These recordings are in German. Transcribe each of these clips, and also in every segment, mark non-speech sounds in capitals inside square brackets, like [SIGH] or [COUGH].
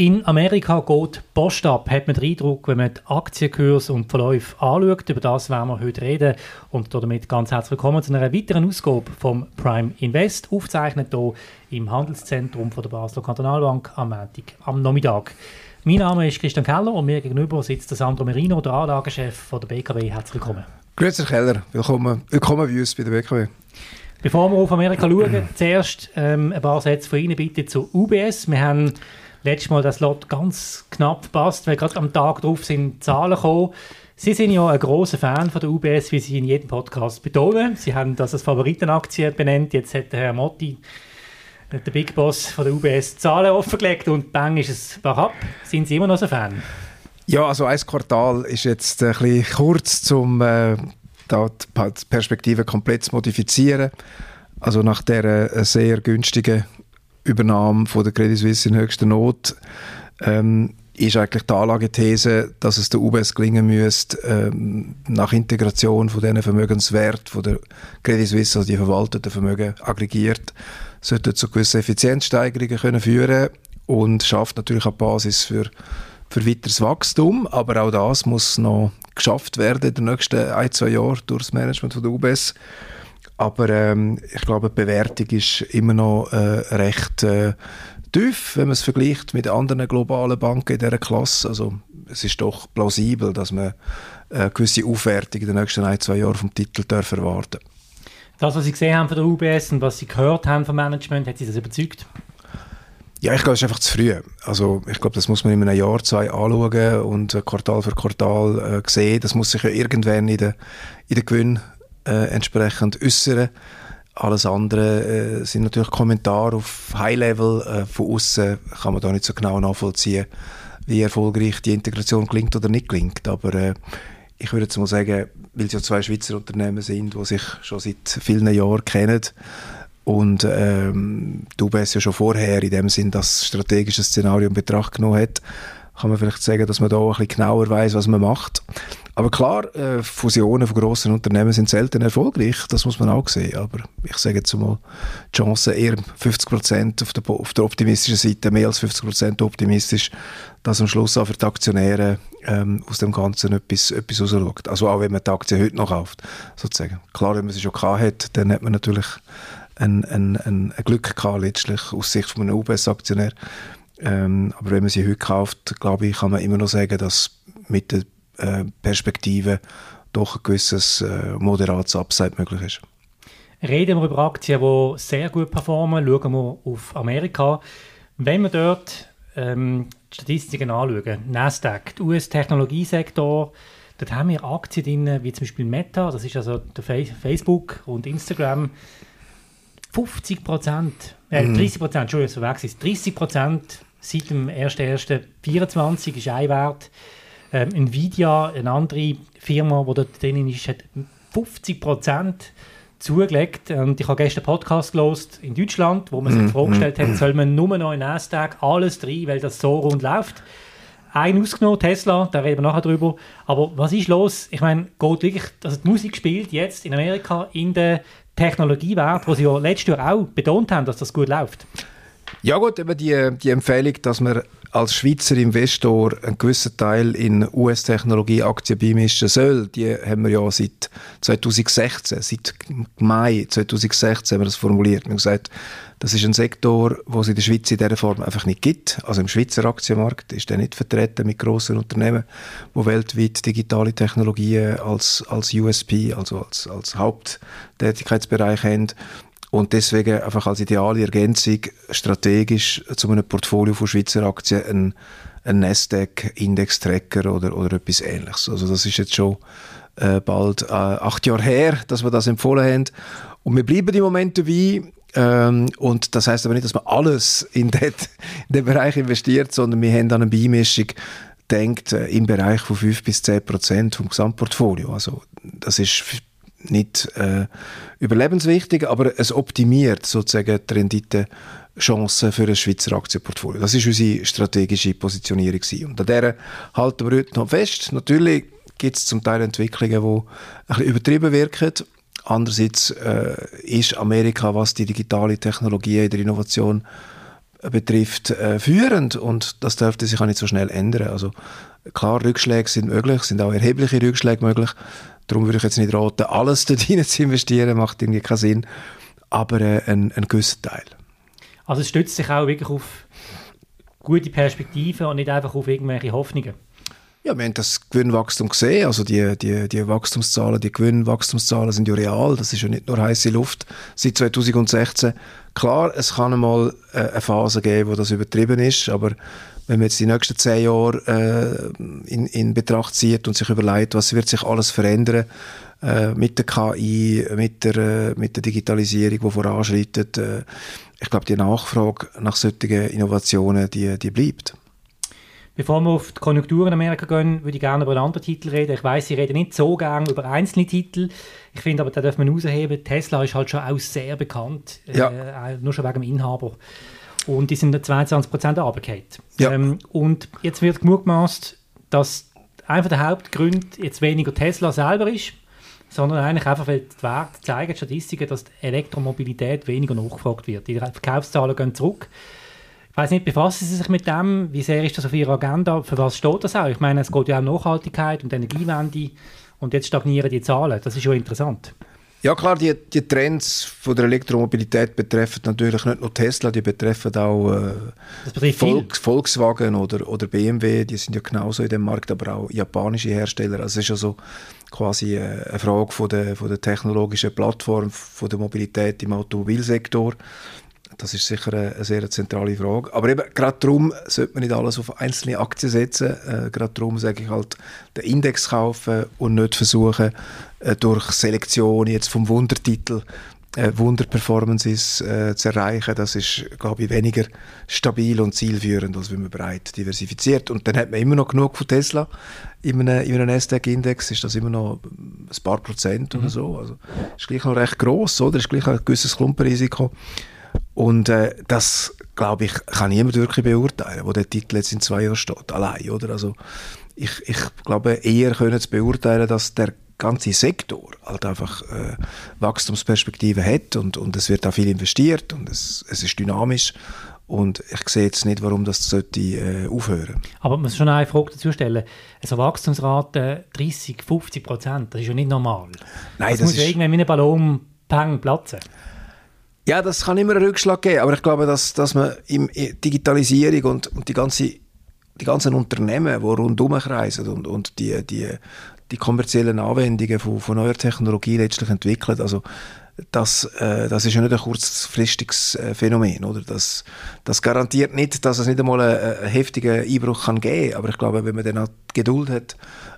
In Amerika geht Post ab, hat man den Eindruck, wenn man die Aktienkurs und Verläufe anschaut. Über das werden wir heute reden. Und damit ganz herzlich willkommen zu einer weiteren Ausgabe vom Prime Invest, aufgezeichnet hier im Handelszentrum von der Basler Kantonalbank am Montag, am Nachmittag. Mein Name ist Christian Keller und mir gegenüber sitzt Sandro Merino, der Anlagechef von der BKW. Herzlich willkommen. Grüezi Keller, willkommen, willkommen bei uns bei der BKW. Bevor wir auf Amerika schauen, zuerst ähm, ein paar Sätze von Ihnen bitte zu UBS. Wir haben letztes Mal das Lot ganz knapp passt, weil gerade am Tag darauf sind Zahlen gekommen. Sie sind ja ein großer Fan von der UBS, wie Sie in jedem Podcast betonen. Sie haben das als Favoritenaktie benannt. Jetzt hat der Herr Motti, der Big Boss von der UBS, Zahlen offengelegt und bang ist es bergab. Sind Sie immer noch so ein Fan? Ja, also ein Quartal ist jetzt ein bisschen kurz, um äh, die Perspektive komplett zu modifizieren. Also nach der äh, sehr günstigen Übernahme von der Credit Suisse in höchster Not ähm, ist eigentlich die Anlagethese, dass es der UBS gelingen müsste, ähm, nach Integration von diesen Vermögenswert von der Credit Suisse, also die verwalteten Vermögen aggregiert, sollte zu gewissen Effizienzsteigerungen können führen und schafft natürlich eine Basis für, für weiteres Wachstum, aber auch das muss noch geschafft werden in den nächsten ein, zwei Jahren durch das Management von der UBS. Aber ähm, ich glaube, die Bewertung ist immer noch äh, recht äh, tief, wenn man es vergleicht mit anderen globalen Banken in dieser Klasse. Also es ist doch plausibel, dass man eine äh, gewisse Aufwertung in den nächsten ein, zwei Jahren vom Titel darf erwarten Das, was Sie gesehen haben von der UBS und was Sie gehört haben vom Management, hat Sie das überzeugt? Ja, ich glaube, es ist einfach zu früh. Also ich glaube, das muss man in einem Jahr, zwei anschauen und äh, Quartal für Quartal äh, sehen. Das muss sich ja irgendwann in den in der Gewinn äh, entsprechend äußern. Alles andere äh, sind natürlich Kommentare auf High-Level. Äh, von außen kann man da nicht so genau nachvollziehen, wie erfolgreich die Integration klingt oder nicht klingt. Aber äh, ich würde jetzt mal sagen, weil es ja zwei Schweizer Unternehmen sind, die sich schon seit vielen Jahren kennen und ähm, die UBS ja schon vorher in dem Sinn das strategische Szenario in Betracht genommen hat, kann man vielleicht sagen, dass man da ein bisschen genauer weiß, was man macht. Aber klar, äh, Fusionen von grossen Unternehmen sind selten erfolgreich, das muss man auch sehen. Aber ich sage jetzt mal, die Chance eher 50 Prozent auf der, auf der optimistischen Seite, mehr als 50 Prozent optimistisch, dass am Schluss auch für die Aktionäre ähm, aus dem Ganzen etwas, etwas rausschaut. Also auch wenn man die Aktie heute noch kauft, sozusagen. Klar, wenn man sie schon gehabt hat, dann hat man natürlich ein, ein, ein, ein Glück gehabt, letztlich aus Sicht von einem UBS-Aktionär. Ähm, aber wenn man sie heute kauft, glaube ich, kann man immer noch sagen, dass mit der Perspektive doch ein gewisses äh, moderates Upside möglich ist. Reden wir über Aktien, die sehr gut performen. Schauen wir auf Amerika. Wenn wir dort ähm, die Statistiken anschauen, Nasdaq, der US-Technologiesektor, dort haben wir Aktien drin, wie zum Beispiel Meta, das ist also der Facebook und Instagram. 50 Prozent, äh, 30 Prozent, Entschuldigung, so weg ist 30 Prozent seit dem 1.1.24 ist ein Wert. Ähm, Nvidia, eine andere Firma, die dort drin ist, hat 50 Prozent zugelegt. Und ich habe gestern einen Podcast gelost in Deutschland, wo man sich mm, vorgestellt mm, hat, soll man nur noch in Nasdaq alles drin, weil das so rund läuft. Ein ausgenommen, Tesla, da reden wir nachher drüber. Aber was ist los? Ich meine, geht wirklich, also die Musik spielt jetzt in Amerika in der Technologiewert, wo sie ja letztes Jahr auch betont haben, dass das gut läuft. Ja gut, eben die, die Empfehlung, dass man als Schweizer Investor einen gewissen Teil in US-Technologieaktien beimischen soll, die haben wir ja seit 2016, seit Mai 2016 haben wir das formuliert. Wir haben gesagt, das ist ein Sektor, wo es in der Schweiz in dieser Form einfach nicht gibt. Also im Schweizer Aktienmarkt ist der nicht vertreten mit grossen Unternehmen, die weltweit digitale Technologien als, als USP, also als, als Haupttätigkeitsbereich haben. Und deswegen einfach als ideale Ergänzung strategisch zu einem Portfolio von Schweizer Aktien ein, ein Nasdaq-Index-Tracker oder, oder etwas ähnliches. Also das ist jetzt schon äh, bald äh, acht Jahre her, dass wir das empfohlen haben. Und wir bleiben im Moment dabei. Ähm, und das heißt aber nicht, dass man alles in den, Bereich investiert, sondern wir haben dann eine Beimischung denkt äh, im Bereich von 5 bis 10 Prozent vom Gesamtportfolio. Also das ist nicht äh, überlebenswichtig, aber es optimiert sozusagen die Rendite-Chancen für ein Schweizer Aktienportfolio. Das ist unsere strategische Positionierung gewesen. Und an der halten wir heute noch fest. Natürlich gibt es zum Teil Entwicklungen, die ein bisschen übertrieben wirken. Andererseits äh, ist Amerika, was die digitale Technologie in der Innovation betrifft, äh, führend und das dürfte sich auch nicht so schnell ändern. Also klar, Rückschläge sind möglich, sind auch erhebliche Rückschläge möglich. Darum würde ich jetzt nicht raten, alles dort [LAUGHS] hinein zu investieren, macht irgendwie keinen Sinn, aber äh, ein, ein gewisser Teil. Also es stützt sich auch wirklich auf gute Perspektiven und nicht einfach auf irgendwelche Hoffnungen. Ja, wir haben das Gewinnwachstum gesehen, also die, die, die Wachstumszahlen, die Gewinnwachstumszahlen sind ja real, das ist ja nicht nur heiße Luft seit 2016. Klar, es kann einmal äh, eine Phase geben, wo das übertrieben ist, aber wenn man jetzt die nächsten zehn Jahre äh, in, in Betracht zieht und sich überlegt, was wird sich alles verändern äh, mit der KI, mit der, äh, mit der Digitalisierung, die voranschreitet, äh, ich glaube, die Nachfrage nach solchen Innovationen, die, die bleibt. Bevor wir auf die Konjunktur in Amerika gehen, würde ich gerne über einen anderen Titel reden. Ich weiß, Sie reden nicht so gerne über einzelne Titel. Ich finde aber, da darf man herausheben, Tesla ist halt schon auch sehr bekannt. Ja. Äh, nur schon wegen dem Inhaber. Und die sind 22% runtergefallen. Ja. Ähm, und jetzt wird gemutmaßt, dass einer der Hauptgründe jetzt weniger Tesla selber ist, sondern eigentlich einfach, weil die Werte zeigen, die Statistiken, dass die Elektromobilität weniger nachgefragt wird. Die Verkaufszahlen gehen zurück. Ich weiß nicht, befassen Sie sich mit dem? Wie sehr ist das auf Ihrer Agenda? Für was steht das auch? Ich meine, es geht ja um Nachhaltigkeit und Energiewende und jetzt stagnieren die Zahlen. Das ist schon interessant. Ja klar, die, die Trends von der Elektromobilität betreffen natürlich nicht nur Tesla, die betreffen auch äh, Volks, Volkswagen oder, oder BMW, die sind ja genauso in dem Markt, aber auch japanische Hersteller. Also es ist also quasi äh, eine Frage von der, von der technologischen Plattform, von der Mobilität im Automobilsektor. Das ist sicher eine, eine sehr zentrale Frage. Aber eben, gerade darum sollte man nicht alles auf einzelne Aktien setzen. Äh, gerade darum sage ich halt, den Index kaufen und nicht versuchen, äh, durch Selektion jetzt vom Wundertitel äh, Wunderperformances äh, zu erreichen. Das ist, glaube ich, weniger stabil und zielführend, als wenn man breit diversifiziert. Und dann hat man immer noch genug von Tesla. In einem, in einem Nasdaq-Index ist das immer noch ein paar Prozent mhm. oder so. Also ist gleich noch recht gross, oder? Ist gleich ein gewisses Klumpenrisiko. Und äh, das, glaube ich, kann niemand wirklich beurteilen, wo der Titel jetzt in zwei Jahren steht, allein, oder? Also ich, ich glaube, eher können es beurteilen, dass der ganze Sektor halt einfach äh, Wachstumsperspektiven hat und, und es wird auch viel investiert und es, es ist dynamisch und ich sehe jetzt nicht, warum das sollte äh, aufhören. Aber man muss schon eine Frage dazu stellen. Also Wachstumsrate 30, 50 Prozent, das ist ja nicht normal. Nein, das, das muss ist... irgendwann wie ein Ballon platzen. Ja, das kann immer einen Rückschlag geben, aber ich glaube, dass, dass man in Digitalisierung und, und die, ganze, die ganzen Unternehmen, die rundherum kreisen und, und die, die, die kommerziellen Anwendungen von, von neuer Technologie letztlich entwickeln, also das, äh, das ist ja nicht ein kurzfristiges äh, Phänomen. Oder? Das, das garantiert nicht, dass es nicht einmal einen, einen heftigen Einbruch kann geben kann. Aber ich glaube, wenn man dann auch die Geduld hat,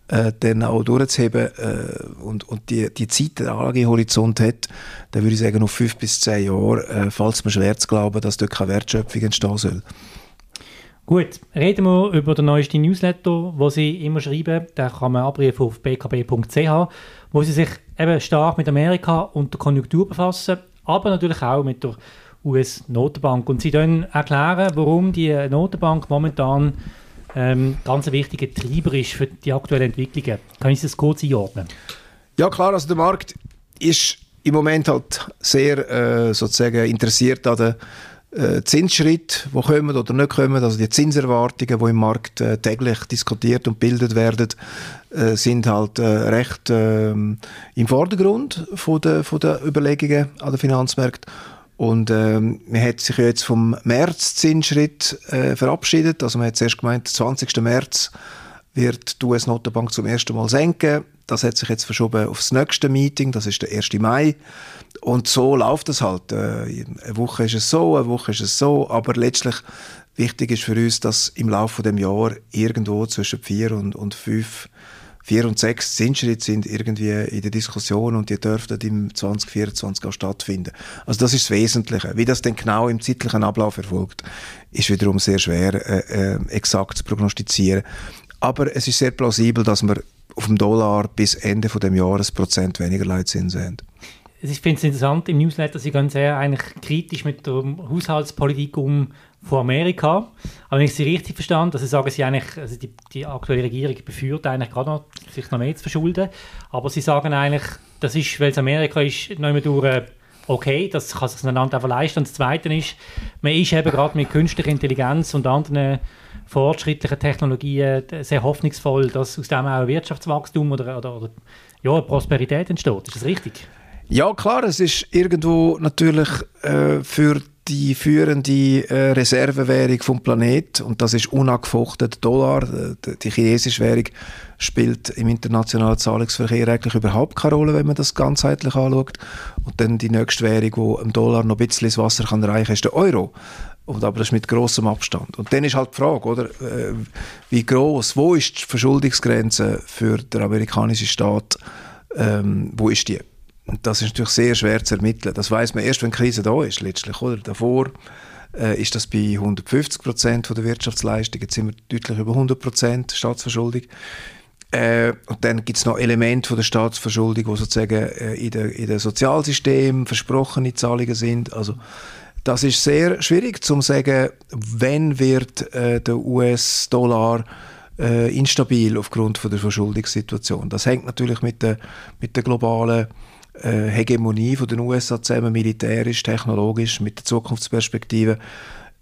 äh, dann auch durchzuheben äh, und, und die, die Zeit, den Anlagehorizont hat, dann würde ich sagen, auf fünf bis zehn Jahre äh, fällt es mir schwer zu glauben, dass dort keine Wertschöpfung entstehen soll. Gut, reden wir über den neuesten Newsletter, wo Sie immer schreiben. Den kann man abrufen auf bkb.ch, wo Sie sich eben stark mit Amerika und der Konjunktur befassen, aber natürlich auch mit der US-Notenbank. Und Sie dann erklären, warum die Notenbank momentan ähm, ganz ein wichtiger Treiber ist für die aktuellen Entwicklungen. Können Sie das kurz einordnen? Ja klar, also der Markt ist im Moment halt sehr äh, sozusagen interessiert an den äh, Zinsschritt, die kommen oder nicht kommen, also die Zinserwartungen, die im Markt äh, täglich diskutiert und bildet werden, äh, sind halt äh, recht ähm, im Vordergrund von der, von der Überlegungen an den Finanzmärkten. Und ähm, man hat sich jetzt vom März-Zinsschritt äh, verabschiedet. Also man hat zuerst gemeint, 20. März wird die US-Notenbank zum ersten Mal senken. Das hat sich jetzt verschoben aufs nächste Meeting, das ist der 1. Mai. Und so läuft es halt. Äh, eine Woche ist es so, eine Woche ist es so, aber letztlich wichtig ist für uns, dass im Laufe des Jahres irgendwo zwischen vier und, und fünf vier und sechs Zinsschritte sind irgendwie in der Diskussion und die dürften im 2024 auch stattfinden. Also das ist das Wesentliche. Wie das denn genau im zeitlichen Ablauf erfolgt, ist wiederum sehr schwer äh, äh, exakt zu prognostizieren. Aber es ist sehr plausibel, dass wir auf dem Dollar bis Ende von dem Jahr ein Prozent weniger Leitzinsen haben. Ich finde es interessant, im Newsletter, Sie gehen sehr eigentlich kritisch mit der Haushaltspolitik um von Amerika. Aber wenn ich Sie richtig verstanden also sagen Sie eigentlich, also die, die aktuelle Regierung befürwortet eigentlich gerade noch, sich noch mehr zu verschulden. Aber Sie sagen eigentlich, das ist, weil es Amerika ist, nicht mehr durch okay, das kann sich ein Land einfach leisten. Und das Zweite ist, man ist eben gerade mit künstlicher Intelligenz und anderen fortschrittlichen Technologien sehr hoffnungsvoll, dass aus dem auch Wirtschaftswachstum oder, oder, oder ja, Prosperität entsteht. Ist das richtig? Ja, klar, es ist irgendwo natürlich äh, für die führende äh, Reservewährung vom Planet und das ist unangefochten Dollar. Die, die chinesische Währung spielt im internationalen Zahlungsverkehr eigentlich überhaupt keine Rolle, wenn man das ganzheitlich anschaut. Und dann die nächste Währung, die im Dollar noch ein bisschen ins Wasser kann reichen, ist der Euro. Und aber das mit großem Abstand. Und dann ist halt die Frage, oder, äh, wie groß, wo ist die Verschuldungsgrenze für den amerikanischen Staat, ähm, wo ist die? Und das ist natürlich sehr schwer zu ermitteln. Das weiß man erst, wenn die Krise da ist, letztlich, oder? Davor äh, ist das bei 150 Prozent der Wirtschaftsleistung, jetzt sind wir deutlich über 100 Prozent Staatsverschuldung. Äh, und dann gibt es noch Elemente von der Staatsverschuldung, die sozusagen äh, in dem in der Sozialsystem versprochene Zahlungen sind. Also das ist sehr schwierig zu sagen, wenn wird äh, der US-Dollar äh, instabil aufgrund von der Verschuldungssituation. Das hängt natürlich mit der, mit der globalen äh, Hegemonie von den USA zusammen, militärisch, technologisch, mit der Zukunftsperspektive.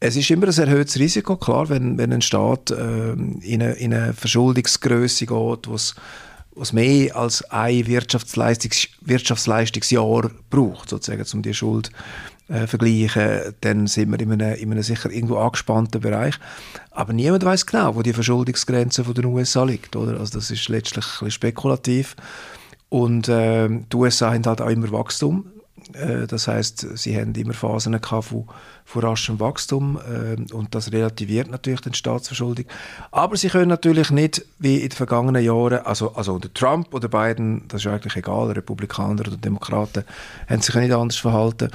Es ist immer ein erhöhtes Risiko, klar, wenn, wenn ein Staat äh, in, eine, in eine Verschuldungsgröße geht, was was mehr als ein Wirtschaftsleistungs Wirtschaftsleistungsjahr braucht, sozusagen, um die Schuld äh, vergleichen, dann sind wir in einem, in einem sicher irgendwo angespannten Bereich. Aber niemand weiß genau, wo die Verschuldungsgrenze von den USA liegt, oder? Also das ist letztlich ein bisschen spekulativ. Und äh, die USA haben halt auch immer Wachstum. Äh, das heißt, sie haben immer Phasen gehabt von, von raschem Wachstum äh, und das relativiert natürlich den Staatsverschuldung. Aber sie können natürlich nicht wie in den vergangenen Jahren, also, also unter Trump oder Biden, das ist eigentlich egal, Republikaner oder Demokraten, haben sich nicht anders verhalten.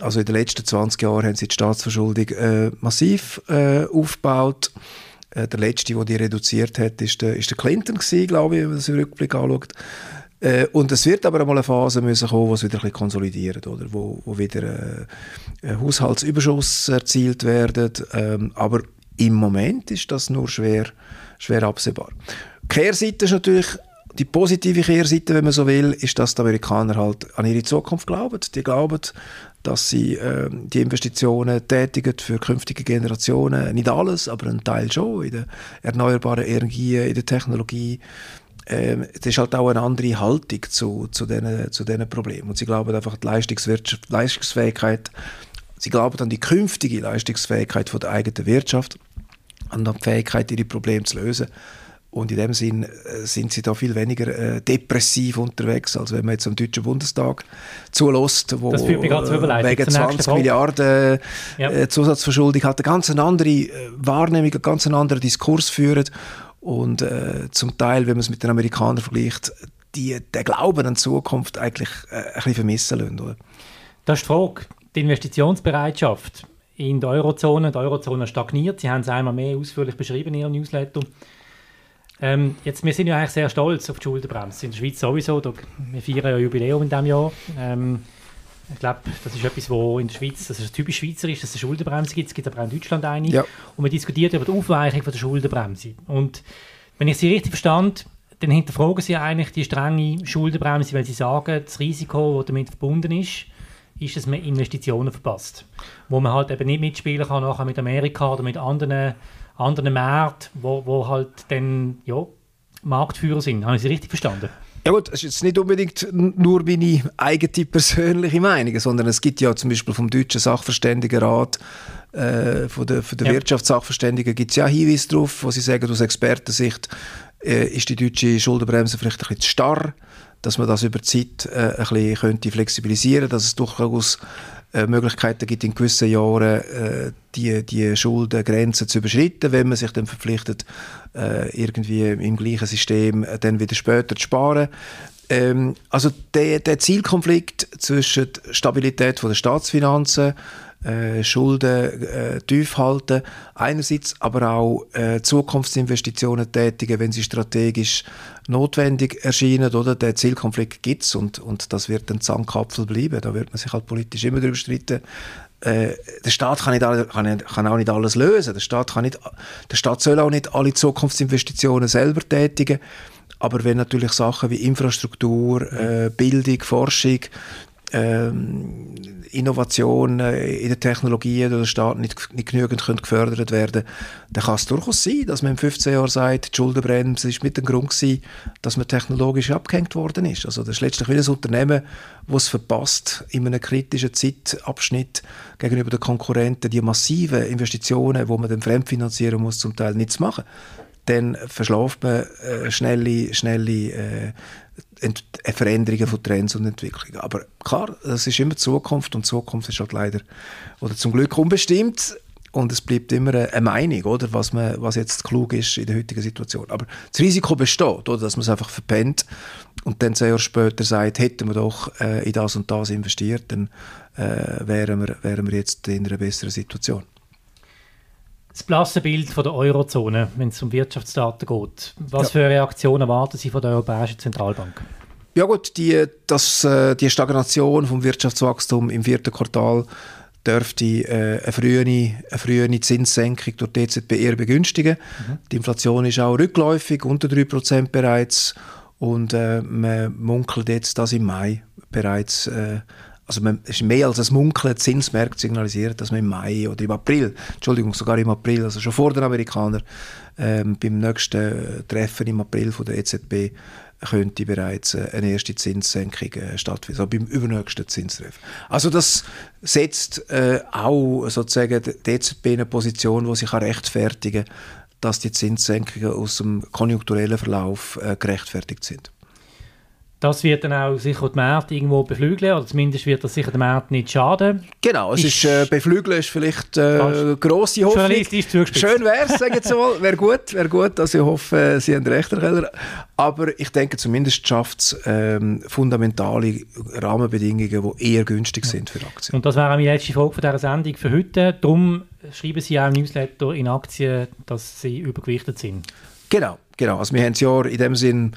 Also in den letzten 20 Jahren haben sie die Staatsverschuldung äh, massiv äh, aufgebaut. Äh, der letzte, der die reduziert hat, ist der, ist der Clinton gewesen, glaube ich, wenn man das im Rückblick anschaut. Äh, und es wird aber einmal eine Phase müssen kommen, wo es wieder ein bisschen konsolidiert, oder? Wo, wo wieder äh, Haushaltsüberschuss erzielt wird. Ähm, aber im Moment ist das nur schwer, schwer absehbar. Kehrseite ist natürlich die positive Kehrseite, wenn man so will, ist, dass die Amerikaner halt an ihre Zukunft glauben. Die glauben, dass sie äh, die Investitionen tätigen für künftige Generationen. Nicht alles, aber ein Teil schon in der erneuerbaren Energie, in der Technologie, es ist halt auch eine andere Haltung zu, zu, diesen, zu diesen Problemen. Und sie glauben einfach die Leistungswirtschaft, Leistungsfähigkeit, sie glauben an die künftige Leistungsfähigkeit von der eigenen Wirtschaft, an die Fähigkeit, ihre Probleme zu lösen. Und in dem Sinn äh, sind sie da viel weniger äh, depressiv unterwegs, als wenn man jetzt am Deutschen Bundestag zulässt, wo das äh, wegen 20 Milliarden ja. äh, Zusatzverschuldung hat, eine ganz andere Wahrnehmung, einen ganz anderen Diskurs führen und äh, zum Teil, wenn man es mit den Amerikanern vergleicht, die den Glauben an die Zukunft eigentlich äh, ein bisschen vermissen lassen. Oder? Das ist die Frage. Die Investitionsbereitschaft in der Eurozone. Die Eurozone stagniert. Sie haben es einmal mehr ausführlich beschrieben in Ihrem Newsletter. Ähm, jetzt, wir sind ja eigentlich sehr stolz auf die Schuldenbremse. In der Schweiz sowieso. Wir feiern ja Jubiläum in diesem Jahr. Ähm, ich glaube, das ist etwas, wo in der Schweiz, das ist typisch schweizerisch, dass es eine Schuldenbremse gibt. Es gibt aber auch in Deutschland eine. Ja. Und man diskutiert über die Aufweichung von der Schuldenbremse. Und wenn ich Sie richtig verstand, dann hinterfragen Sie eigentlich die strenge Schuldenbremse, weil Sie sagen, das Risiko, das damit verbunden ist, ist, dass man Investitionen verpasst. Wo man halt eben nicht mitspielen kann nachher mit Amerika oder mit anderen, anderen Märkten, wo, wo halt dann ja, Marktführer sind. Haben Sie richtig verstanden? Ja gut, es ist jetzt nicht unbedingt nur meine eigene persönliche Meinung, sondern es gibt ja zum Beispiel vom deutschen Sachverständigenrat, äh, von der, von der ja. Wirtschaftssachverständigen gibt es ja Hinweise darauf, wo sie sagen, aus Expertensicht äh, ist die deutsche Schuldenbremse vielleicht ein bisschen zu starr, dass man das über die Zeit äh, ein bisschen könnte flexibilisieren könnte, dass es durchaus äh, Möglichkeiten gibt, in gewissen Jahren äh, die, die Schuldengrenzen zu überschreiten, wenn man sich dann verpflichtet, äh, irgendwie im gleichen System äh, dann wieder später zu sparen. Ähm, also der, der Zielkonflikt zwischen Stabilität von der Staatsfinanzen äh, Schulden äh, tief halten, einerseits aber auch äh, Zukunftsinvestitionen tätigen, wenn sie strategisch notwendig erscheinen, oder? Der Zielkonflikt gibt es und, und das wird ein Zankapfel bleiben. Da wird man sich halt politisch immer darüber streiten, äh, der Staat kann, nicht alle, kann, kann, auch nicht alles lösen. Der Staat, kann nicht, der Staat soll auch nicht alle Zukunftsinvestitionen selber tätigen. Aber wenn natürlich Sachen wie Infrastruktur, äh, Bildung, Forschung, ähm, Innovation in der Technologie oder der Staat nicht, nicht genügend können gefördert werden dann kann es durchaus sein, dass man in 15 Jahren sagt, die Schuldenbremse ist mit dem Grund gewesen, dass man technologisch abgehängt worden ist. Also das ist letztlich wie ein Unternehmen, das es verpasst, in einem kritischen Zeitabschnitt gegenüber den Konkurrenten die massiven Investitionen, die man dann fremdfinanzieren muss, zum Teil nicht zu machen dann verschläft man äh, schnelle, schnelle äh, Veränderungen von Trends und Entwicklungen. Aber klar, das ist immer Zukunft und Zukunft ist halt leider oder zum Glück unbestimmt und es bleibt immer eine Meinung, oder, was, man, was jetzt klug ist in der heutigen Situation. Aber das Risiko besteht, oder, dass man es einfach verpennt und dann zwei Jahre später sagt, hätten wir doch äh, in das und das investiert, dann äh, wären, wir, wären wir jetzt in einer besseren Situation das blasse Bild von der Eurozone, wenn es um Wirtschaftsdaten geht. Was ja. für Reaktionen erwarten Sie von der Europäischen Zentralbank? Ja gut, die, das, äh, die Stagnation vom Wirtschaftswachstum im vierten Quartal dürfte äh, eine, frühe, eine frühe Zinssenkung durch die EZB eher begünstigen. Mhm. Die Inflation ist auch rückläufig, unter 3% bereits. Und äh, man munkelt jetzt, dass im Mai bereits äh, also man, es ist mehr als ein Munkeln, Zinsmärkte signalisiert, dass man im Mai oder im April, Entschuldigung, sogar im April, also schon vor den Amerikanern, ähm, beim nächsten Treffen im April von der EZB könnte bereits äh, eine erste Zinssenkung äh, stattfinden, also beim übernächsten Zinstreffen. Also das setzt äh, auch sozusagen die EZB in eine Position, wo sie kann rechtfertigen kann, dass die Zinssenkungen aus dem konjunkturellen Verlauf äh, gerechtfertigt sind. Das wird dann auch sicher die Märkte irgendwo beflügeln, oder zumindest wird das sicher den Märkten nicht schaden. Genau, es ist, äh, beflügeln ist vielleicht äh, grosse Hoffnung. Schön wäre es, sagen Sie mal, wäre gut, wäre gut, also ich hoffe, Sie haben recht, Herr Keller. Aber ich denke, zumindest schafft es ähm, fundamentale Rahmenbedingungen, die eher günstig sind für Aktien. Und das wäre meine letzte Frage von dieser Sendung für heute. Darum schreiben Sie auch im Newsletter in Aktien, dass sie übergewichtet sind. Genau, genau. Also wir haben das Jahr in dem Sinn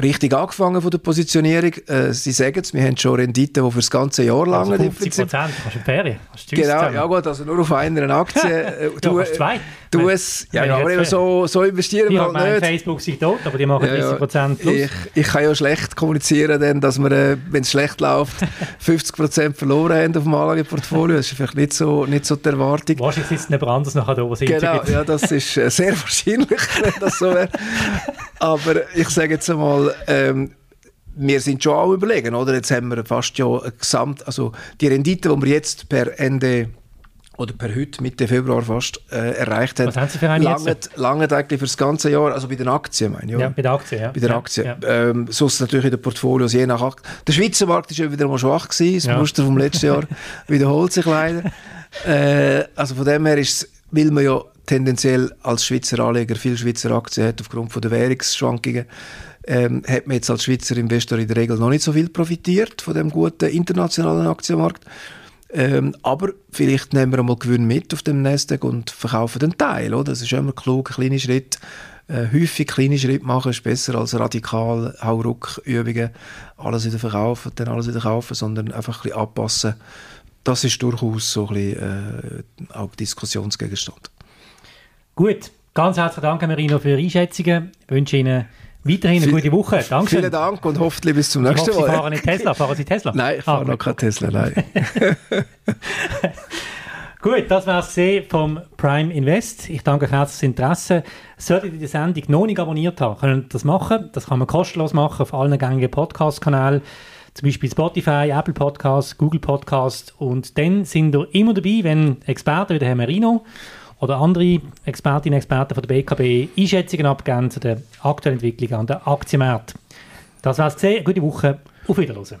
richtig angefangen von der Positionierung. Äh, Sie sagen es, wir haben schon Renditen, die für das ganze Jahr lang... Also 50 Prozent, hast du Ferien. Du genau, ja gut, also nur auf einer Aktie. [LAUGHS] Äh, du, ja, zwei. Du es, ja, ja, aber so, so investieren wir halt nicht. Facebook sich tot, aber die machen ja, 30 Prozent plus. Ich, ich kann ja schlecht kommunizieren, denn, dass wir, äh, wenn es schlecht läuft, [LAUGHS] 50 Prozent verloren haben auf dem Anlageportfolio. Das ist vielleicht nicht so, nicht so die Erwartung. Wahrscheinlich sitzt jemand anderes nachher da, was Genau, ja, das ist äh, sehr wahrscheinlich, wenn das so wäre. [LAUGHS] Aber ich sage jetzt einmal, ähm, wir sind schon auch überlegen, oder? Jetzt haben wir fast ja Gesamt, also die Rendite, die wir jetzt per Ende oder per heute, Mitte Februar fast, äh, erreicht haben. Was haben Sie für eine lange, jetzt? Lange eigentlich für das ganze Jahr, also bei den Aktien meine ich. Ja, bei den Aktien, ja. Bei den Aktien. Ja, ja. Ähm, sonst natürlich in den Portfolios je nach Aktien. Der Schweizer Markt ist ja wieder mal schwach gewesen, das ja. Muster vom letzten Jahr [LAUGHS] wiederholt sich leider. Äh, also von dem her ist weil man ja tendenziell als Schweizer Anleger viel Schweizer Aktien hat aufgrund von der Währungsschwankungen, ähm, hat man jetzt als Schweizer Investor in der Regel noch nicht so viel profitiert von dem guten internationalen Aktienmarkt. Ähm, aber vielleicht nehmen wir einmal Gewinn mit auf dem Nasdaq und verkaufen den Teil. Oder? Das ist immer klug, kleine Schritt. Äh, häufig kleine Schritte machen ist besser als radikal Hauruck-Übungen. Alles wieder verkaufen, dann alles wieder kaufen, sondern einfach ein bisschen anpassen. Das ist durchaus so ein bisschen, äh, auch Diskussionsgegenstand. Gut, ganz herzlichen Dank, Marino, für Ihre Einschätzungen. Ich wünsche Ihnen Weiterhin eine gute Woche. Danke. Vielen Dank und hoffentlich bis zum nächsten Mal. Sie fahren nicht Tesla. Fahren Sie Tesla? Nein, ich fahre ah, noch kein Tesla, nein. [LAUGHS] Gut, das war es vom Prime Invest. Ich danke euch herzlich fürs Interesse. Solltet ihr die Sendung noch nicht abonniert haben, könnt ihr das machen. Das kann man kostenlos machen auf allen gängigen Podcast-Kanälen, zum Beispiel Spotify, Apple Podcasts, Google Podcasts. Und dann sind ihr immer dabei, wenn Experten wie der Herr Merino oder andere Expertinnen und Experten von der BKB Einschätzungen abgeben zu der aktuellen Entwicklung an der Aktienmärkten. Das war es gesehen. Gute Woche. Auf Wiedersehen.